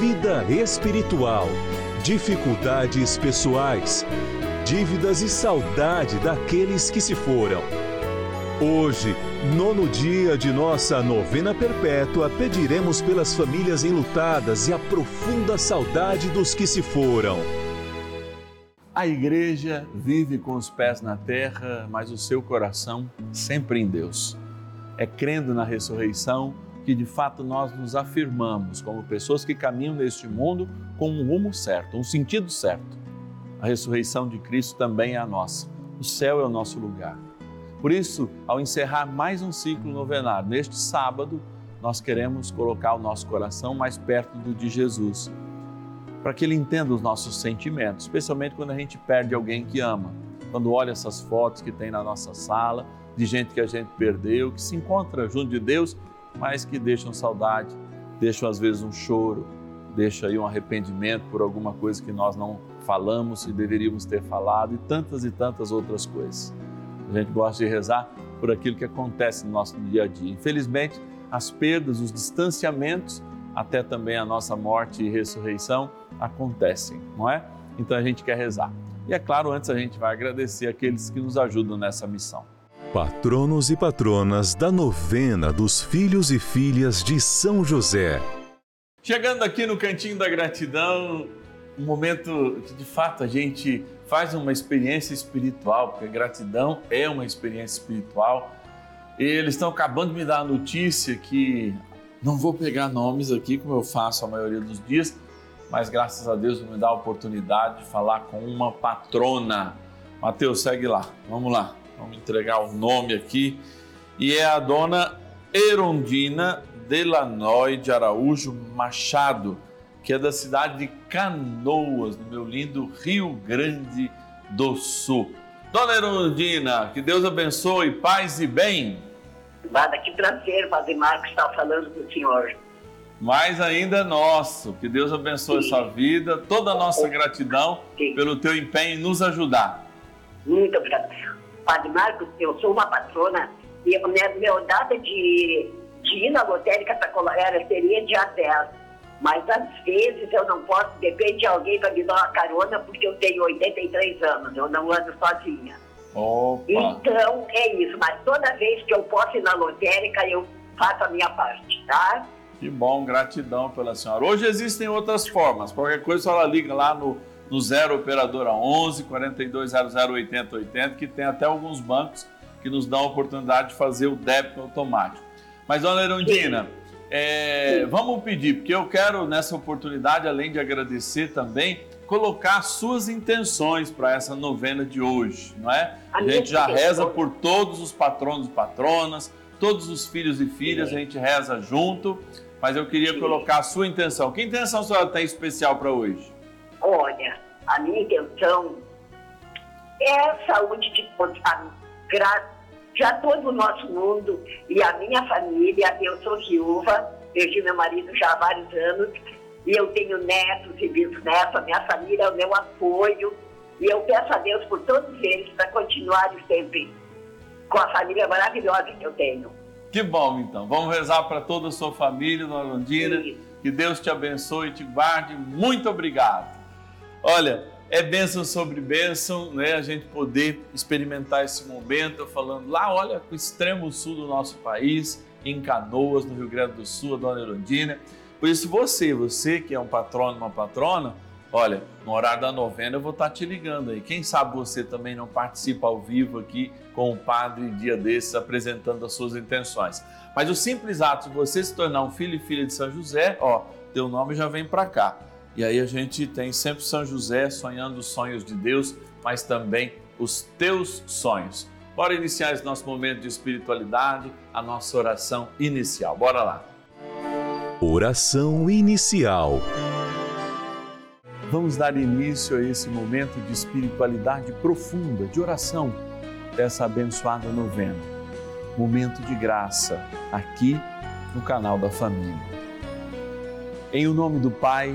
vida espiritual, dificuldades pessoais, dívidas e saudade daqueles que se foram. Hoje, nono dia de nossa novena perpétua, pediremos pelas famílias enlutadas e a profunda saudade dos que se foram. A igreja vive com os pés na terra, mas o seu coração sempre em Deus. É crendo na ressurreição que de fato nós nos afirmamos como pessoas que caminham neste mundo com um rumo certo, um sentido certo. A ressurreição de Cristo também é a nossa. O céu é o nosso lugar. Por isso, ao encerrar mais um ciclo novenário, neste sábado, nós queremos colocar o nosso coração mais perto do de Jesus, para que ele entenda os nossos sentimentos, especialmente quando a gente perde alguém que ama. Quando olha essas fotos que tem na nossa sala, de gente que a gente perdeu, que se encontra junto de Deus mas que deixam saudade, deixam às vezes um choro, deixa aí um arrependimento por alguma coisa que nós não falamos e deveríamos ter falado e tantas e tantas outras coisas. A gente gosta de rezar por aquilo que acontece no nosso dia a dia. Infelizmente, as perdas, os distanciamentos, até também a nossa morte e ressurreição acontecem, não é? Então a gente quer rezar. E é claro, antes a gente vai agradecer aqueles que nos ajudam nessa missão patronos e patronas da novena dos filhos e filhas de São José. Chegando aqui no Cantinho da Gratidão, um momento que de fato a gente faz uma experiência espiritual, porque gratidão é uma experiência espiritual. E eles estão acabando de me dar a notícia que não vou pegar nomes aqui, como eu faço a maioria dos dias, mas graças a Deus me dá a oportunidade de falar com uma patrona. Mateus, segue lá, vamos lá. Vamos entregar o nome aqui. E é a dona Erondina Delanoy de Araújo Machado, que é da cidade de Canoas, no meu lindo Rio Grande do Sul. Dona Erondina, que Deus abençoe, paz e bem. Nada, que prazer, Padre Marcos, estar falando com o senhor. Mais ainda é nosso. Que Deus abençoe Sim. sua vida, toda a nossa gratidão Sim. pelo teu empenho em nos ajudar. Muito obrigada. Padre Marcos, eu sou uma patrona e a minha, minha data de, de ir na lotérica para Colorado seria dia 10. Mas às vezes eu não posso, depende de alguém para me dar uma carona, porque eu tenho 83 anos, eu não ando sozinha. Opa. Então é isso, mas toda vez que eu posso ir na lotérica, eu faço a minha parte, tá? Que bom, gratidão pela senhora. Hoje existem outras formas, qualquer coisa a senhora liga lá no no 0 operadora 11 4200 8080, que tem até alguns bancos que nos dão a oportunidade de fazer o débito automático. Mas, dona Erundina, é, vamos pedir, porque eu quero nessa oportunidade, além de agradecer também, colocar suas intenções para essa novena de hoje, não é? A gente já reza por todos os patronos e patronas, todos os filhos e filhas, a gente reza junto, mas eu queria colocar a sua intenção. Que intenção a senhora tem especial para hoje? Olha, a minha intenção é a saúde de todos, já todo o nosso mundo e a minha família. Eu sou viúva, perdi meu marido já há vários anos e eu tenho netos e bisnetos, a minha família é o meu apoio. E eu peço a Deus por todos eles para continuarem sempre com a família maravilhosa que eu tenho. Que bom, então. Vamos rezar para toda a sua família, dona Londrina. Que Deus te abençoe e te guarde. Muito obrigado. Olha, é bênção sobre bênção, né? A gente poder experimentar esse momento, falando lá, olha, o extremo sul do nosso país, em Canoas, no Rio Grande do Sul, a dona Erundina. Por isso, você, você que é um patrono, uma patrona, olha, no horário da novena eu vou estar te ligando aí. Quem sabe você também não participa ao vivo aqui com o padre dia desses apresentando as suas intenções. Mas o simples ato de você se tornar um filho e filha de São José, ó, teu nome já vem para cá. E aí a gente tem sempre São José sonhando os sonhos de Deus, mas também os teus sonhos. Bora iniciar esse nosso momento de espiritualidade, a nossa oração inicial. Bora lá. Oração inicial. Vamos dar início a esse momento de espiritualidade profunda, de oração dessa abençoada novena. Momento de graça aqui no canal da família. Em o nome do Pai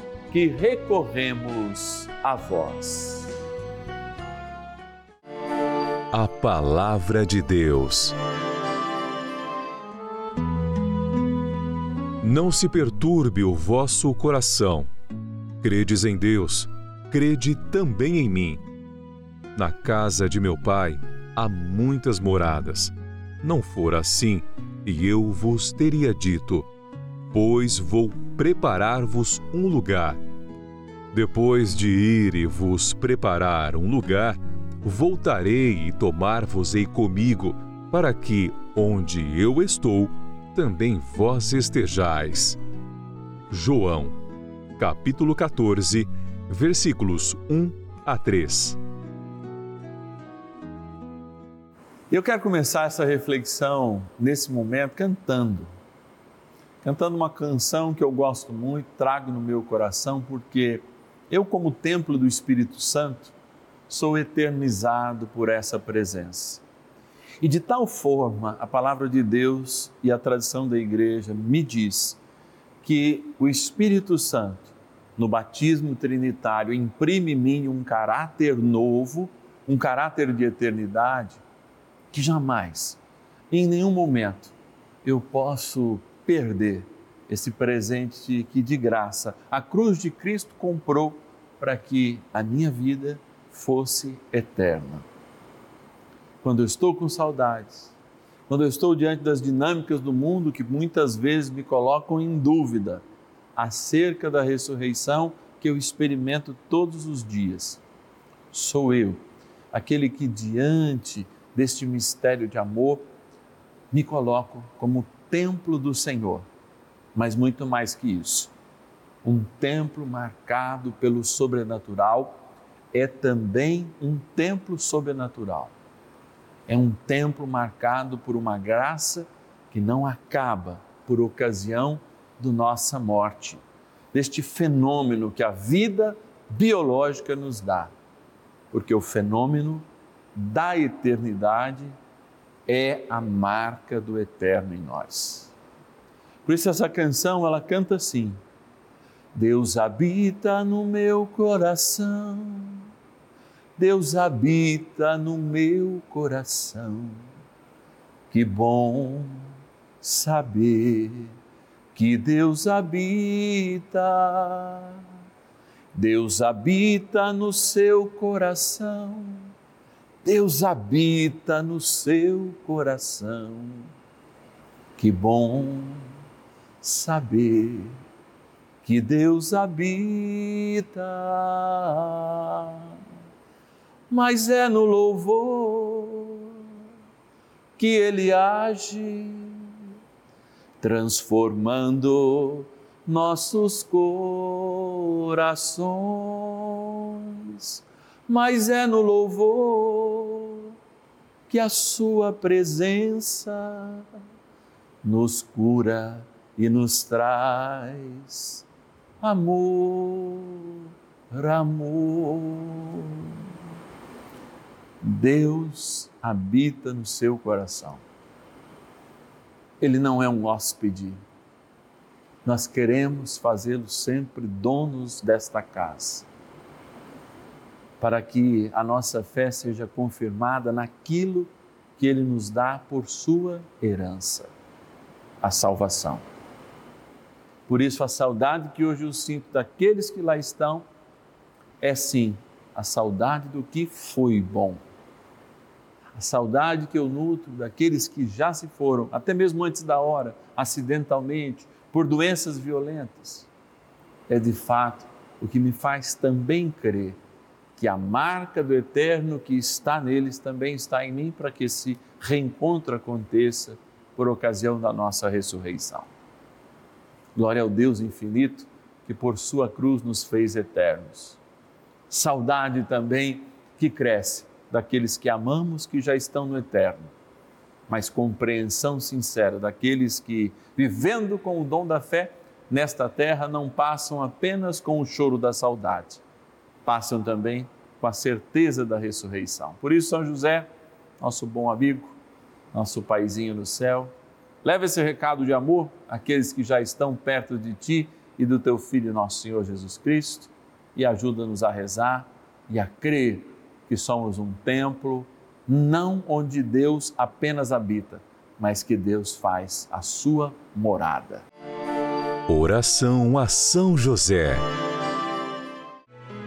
que recorremos a vós. A Palavra de Deus. Não se perturbe o vosso coração. Credes em Deus, crede também em mim. Na casa de meu pai há muitas moradas. Não for assim, e eu vos teria dito pois vou preparar-vos um lugar. Depois de ir e vos preparar um lugar, voltarei e tomar-vos-ei comigo, para que, onde eu estou, também vós estejais. João, capítulo 14, versículos 1 a 3. Eu quero começar essa reflexão nesse momento cantando cantando uma canção que eu gosto muito, trago no meu coração, porque eu, como templo do Espírito Santo, sou eternizado por essa presença. E de tal forma, a palavra de Deus e a tradição da igreja me diz que o Espírito Santo, no batismo trinitário, imprime em mim um caráter novo, um caráter de eternidade, que jamais, em nenhum momento, eu posso perder esse presente que de graça a cruz de Cristo comprou para que a minha vida fosse eterna. Quando eu estou com saudades, quando eu estou diante das dinâmicas do mundo que muitas vezes me colocam em dúvida acerca da ressurreição que eu experimento todos os dias, sou eu, aquele que diante deste mistério de amor me coloco como templo do Senhor, mas muito mais que isso, Um templo marcado pelo sobrenatural é também um templo sobrenatural. É um templo marcado por uma graça que não acaba por ocasião da nossa morte, deste fenômeno que a vida biológica nos dá, porque o fenômeno da eternidade é a marca do eterno em nós. Por isso essa canção ela canta assim: Deus habita no meu coração. Deus habita no meu coração. Que bom saber que Deus habita. Deus habita no seu coração. Deus habita no seu coração. Que bom saber que Deus habita. Mas é no louvor que Ele age, transformando nossos corações. Mas é no louvor que a Sua presença nos cura e nos traz amor, amor. Deus habita no seu coração. Ele não é um hóspede. Nós queremos fazê-lo sempre donos desta casa, para que a nossa fé seja confirmada naquilo que Ele nos dá por sua herança, a salvação. Por isso, a saudade que hoje eu sinto daqueles que lá estão é sim a saudade do que foi bom. A saudade que eu nutro daqueles que já se foram, até mesmo antes da hora, acidentalmente, por doenças violentas, é de fato o que me faz também crer que a marca do eterno que está neles também está em mim para que esse reencontro aconteça por ocasião da nossa ressurreição. Glória ao Deus infinito que por sua cruz nos fez eternos. Saudade também que cresce daqueles que amamos que já estão no eterno, mas compreensão sincera daqueles que, vivendo com o dom da fé, nesta terra não passam apenas com o choro da saudade, passam também com a certeza da ressurreição. Por isso, São José, nosso bom amigo, nosso paizinho no céu, Leva esse recado de amor àqueles que já estão perto de ti e do teu Filho, nosso Senhor Jesus Cristo, e ajuda-nos a rezar e a crer que somos um templo, não onde Deus apenas habita, mas que Deus faz a sua morada. Oração a São José.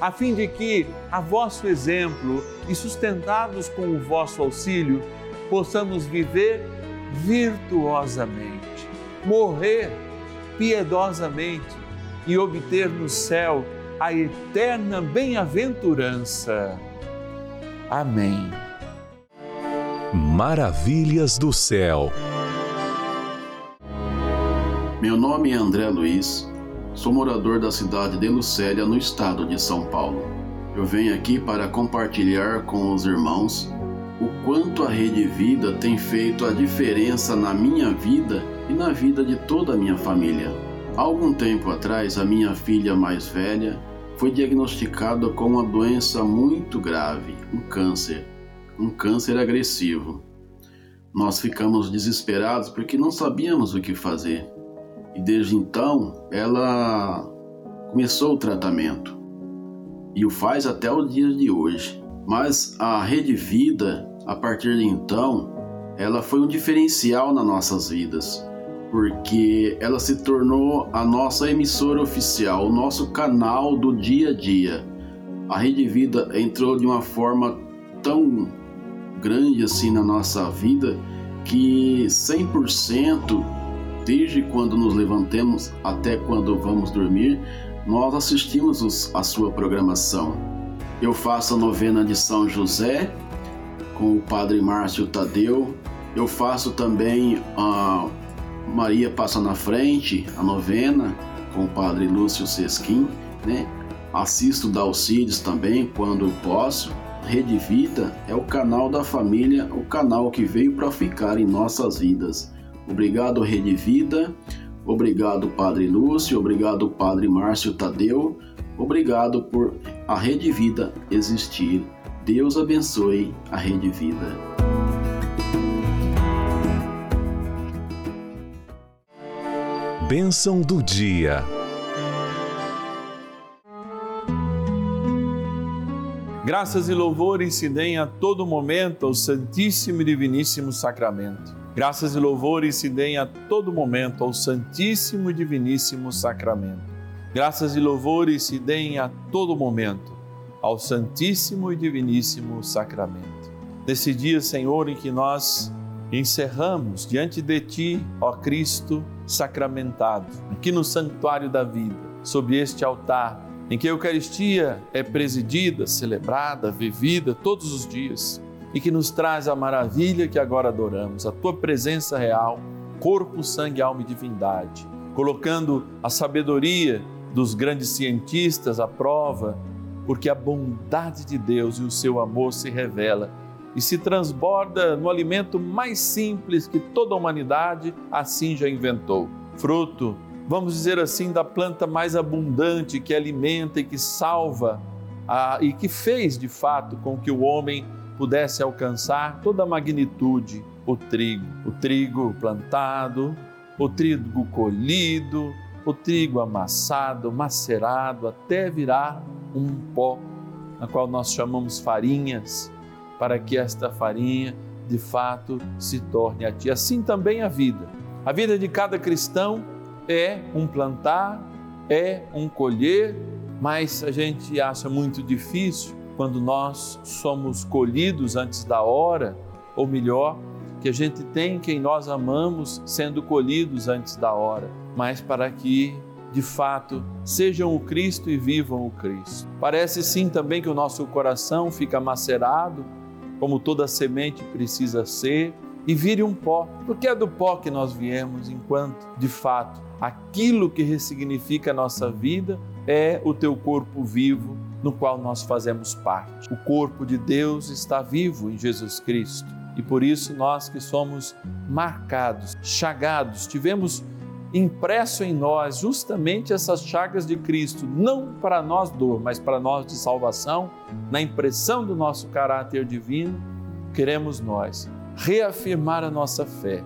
a fim de que, a vosso exemplo e sustentados com o vosso auxílio, possamos viver virtuosamente, morrer piedosamente e obter no céu a eterna bem-aventurança. Amém. Maravilhas do céu. Meu nome é André Luiz, sou morador da cidade de Lucélia, no estado de São Paulo. Eu venho aqui para compartilhar com os irmãos o quanto a Rede Vida tem feito a diferença na minha vida e na vida de toda a minha família. Há algum tempo atrás, a minha filha mais velha foi diagnosticada com uma doença muito grave, um câncer, um câncer agressivo. Nós ficamos desesperados porque não sabíamos o que fazer. E desde então, ela começou o tratamento e o faz até o dia de hoje. Mas a Rede Vida, a partir de então, ela foi um diferencial nas nossas vidas porque ela se tornou a nossa emissora oficial, o nosso canal do dia a dia. A Rede Vida entrou de uma forma tão grande assim na nossa vida que 100% desde quando nos levantamos até quando vamos dormir, nós assistimos a sua programação. Eu faço a novena de São José com o Padre Márcio Tadeu. Eu faço também a Maria passa na frente, a novena, com o padre Lúcio Sesquim, né? Assisto Dalcides também quando posso. Rede Vida é o canal da família, o canal que veio para ficar em nossas vidas. Obrigado, Rede Vida. Obrigado, Padre Lúcio. Obrigado, Padre Márcio Tadeu. Obrigado por a Rede Vida existir. Deus abençoe a Rede Vida. Bênção do dia. Graças e louvores se deem a todo momento ao Santíssimo e Diviníssimo Sacramento. Graças e louvores se deem a todo momento ao Santíssimo e Diviníssimo Sacramento. Graças e louvores se deem a todo momento ao Santíssimo e Diviníssimo Sacramento. Nesse dia, Senhor, em que nós encerramos diante de Ti, ó Cristo, sacramentado, aqui no santuário da vida, sob este altar, em que a Eucaristia é presidida, celebrada, vivida todos os dias e que nos traz a maravilha que agora adoramos, a tua presença real, corpo, sangue, alma e divindade, colocando a sabedoria dos grandes cientistas à prova, porque a bondade de Deus e o seu amor se revela e se transborda no alimento mais simples que toda a humanidade assim já inventou. Fruto, vamos dizer assim, da planta mais abundante que alimenta e que salva a, e que fez de fato com que o homem pudesse alcançar toda a magnitude, o trigo. O trigo plantado, o trigo colhido, o trigo amassado, macerado, até virar um pó, na qual nós chamamos farinhas para que esta farinha de fato se torne a ti. Assim também a vida. A vida de cada cristão é um plantar, é um colher, mas a gente acha muito difícil quando nós somos colhidos antes da hora, ou melhor, que a gente tem quem nós amamos sendo colhidos antes da hora, mas para que de fato sejam o Cristo e vivam o Cristo. Parece sim também que o nosso coração fica macerado como toda semente precisa ser, e vire um pó, porque é do pó que nós viemos, enquanto, de fato, aquilo que ressignifica a nossa vida é o teu corpo vivo, no qual nós fazemos parte. O corpo de Deus está vivo em Jesus Cristo. E por isso nós que somos marcados, chagados, tivemos impresso em nós justamente essas chagas de Cristo, não para nós dor, mas para nós de salvação, na impressão do nosso caráter divino, queremos nós reafirmar a nossa fé,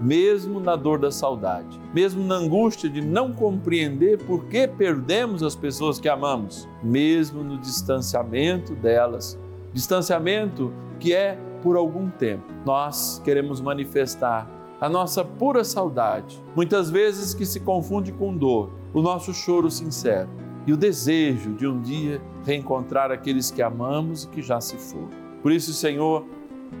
mesmo na dor da saudade, mesmo na angústia de não compreender por que perdemos as pessoas que amamos, mesmo no distanciamento delas, distanciamento que é por algum tempo. Nós queremos manifestar a nossa pura saudade, muitas vezes que se confunde com dor, o nosso choro sincero e o desejo de um dia reencontrar aqueles que amamos e que já se foram. Por isso, Senhor,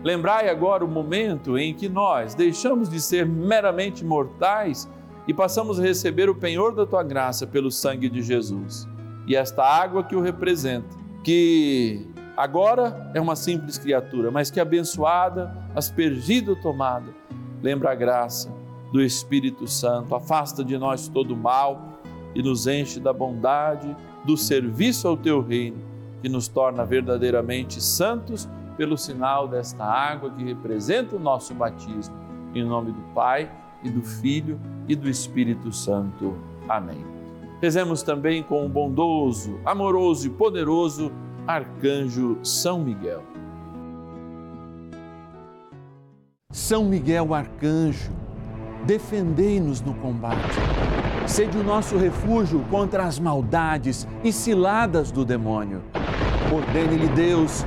lembrai agora o momento em que nós deixamos de ser meramente mortais e passamos a receber o penhor da tua graça pelo sangue de Jesus. e esta água que o representa, que agora é uma simples criatura, mas que abençoada, aspergida ou tomada, lembra a graça do Espírito Santo, afasta de nós todo o mal e nos enche da bondade do serviço ao teu reino, que nos torna verdadeiramente santos pelo sinal desta água que representa o nosso batismo. Em nome do Pai e do Filho e do Espírito Santo. Amém. Rezemos também com o bondoso, amoroso e poderoso arcanjo São Miguel. São Miguel arcanjo, defendei-nos no combate. Sede o nosso refúgio contra as maldades e ciladas do demônio. Ordene-lhe Deus,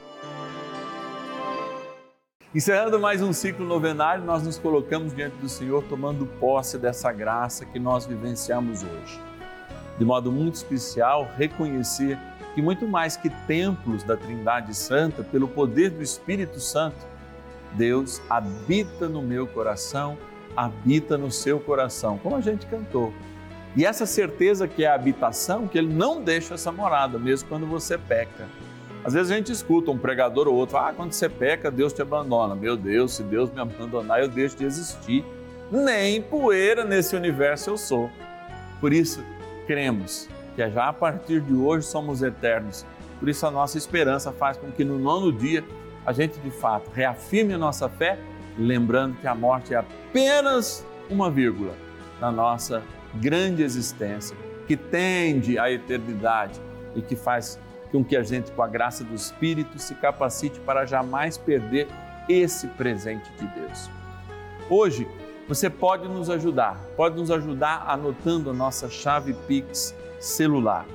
Encerrando mais um ciclo novenário, nós nos colocamos diante do Senhor tomando posse dessa graça que nós vivenciamos hoje. De modo muito especial, reconhecer que muito mais que templos da Trindade Santa, pelo poder do Espírito Santo, Deus habita no meu coração, habita no seu coração, como a gente cantou. E essa certeza que é a habitação, que ele não deixa essa morada, mesmo quando você peca. Às vezes a gente escuta um pregador ou outro, ah, quando você peca, Deus te abandona. Meu Deus, se Deus me abandonar, eu deixo de existir. Nem poeira nesse universo eu sou. Por isso, cremos que já a partir de hoje somos eternos. Por isso a nossa esperança faz com que no nono dia a gente de fato reafirme a nossa fé, lembrando que a morte é apenas uma vírgula na nossa grande existência, que tende à eternidade e que faz com que a gente, com a graça do Espírito, se capacite para jamais perder esse presente de Deus. Hoje, você pode nos ajudar, pode nos ajudar anotando a nossa chave Pix celular.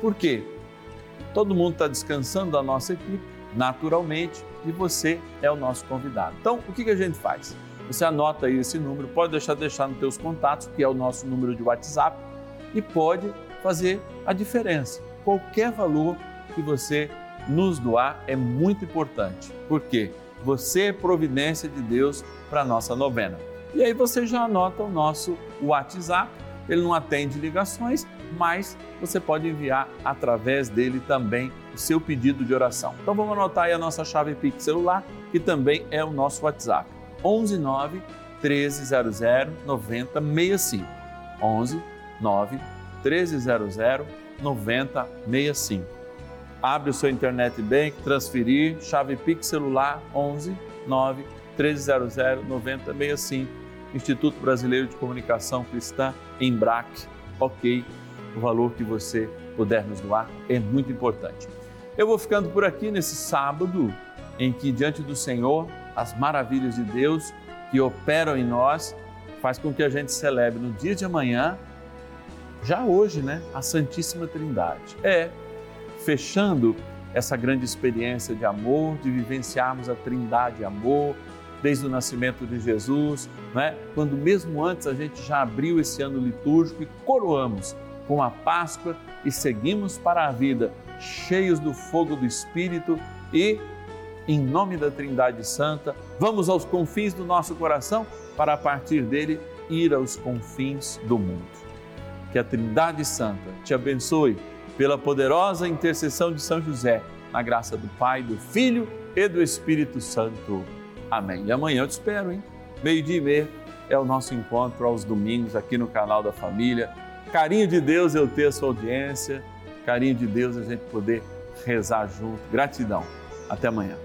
Por quê? Todo mundo está descansando da nossa equipe, naturalmente, e você é o nosso convidado. Então, o que, que a gente faz? Você anota aí esse número, pode deixar deixar nos teus contatos, que é o nosso número de WhatsApp, e pode fazer a diferença. Qualquer valor que você nos doar é muito importante, porque você é providência de Deus para a nossa novena. E aí você já anota o nosso WhatsApp, ele não atende ligações, mas você pode enviar através dele também o seu pedido de oração. Então vamos anotar aí a nossa chave Pix celular, que também é o nosso WhatsApp. 11 9 1300 9065. 11 9 1300 9065. Abre o seu internet bank, transferir, chave Pix celular 11 9 1300 9065. Instituto Brasileiro de Comunicação Cristã, Embrac, ok o valor que você puder nos doar é muito importante. Eu vou ficando por aqui nesse sábado, em que diante do Senhor, as maravilhas de Deus que operam em nós, faz com que a gente celebre no dia de amanhã, já hoje, né, a Santíssima Trindade. É, fechando essa grande experiência de amor, de vivenciarmos a Trindade amor, desde o nascimento de Jesus, né? quando mesmo antes a gente já abriu esse ano litúrgico e coroamos com a Páscoa e seguimos para a vida, cheios do fogo do Espírito e, em nome da Trindade Santa, vamos aos confins do nosso coração para a partir dele ir aos confins do mundo. Que a Trindade Santa te abençoe pela poderosa intercessão de São José, na graça do Pai, do Filho e do Espírito Santo. Amém. E amanhã eu te espero, hein? Meio-dia e meia é o nosso encontro aos domingos aqui no canal da Família Carinho de Deus eu ter a sua audiência, carinho de Deus a gente poder rezar junto. Gratidão. Até amanhã.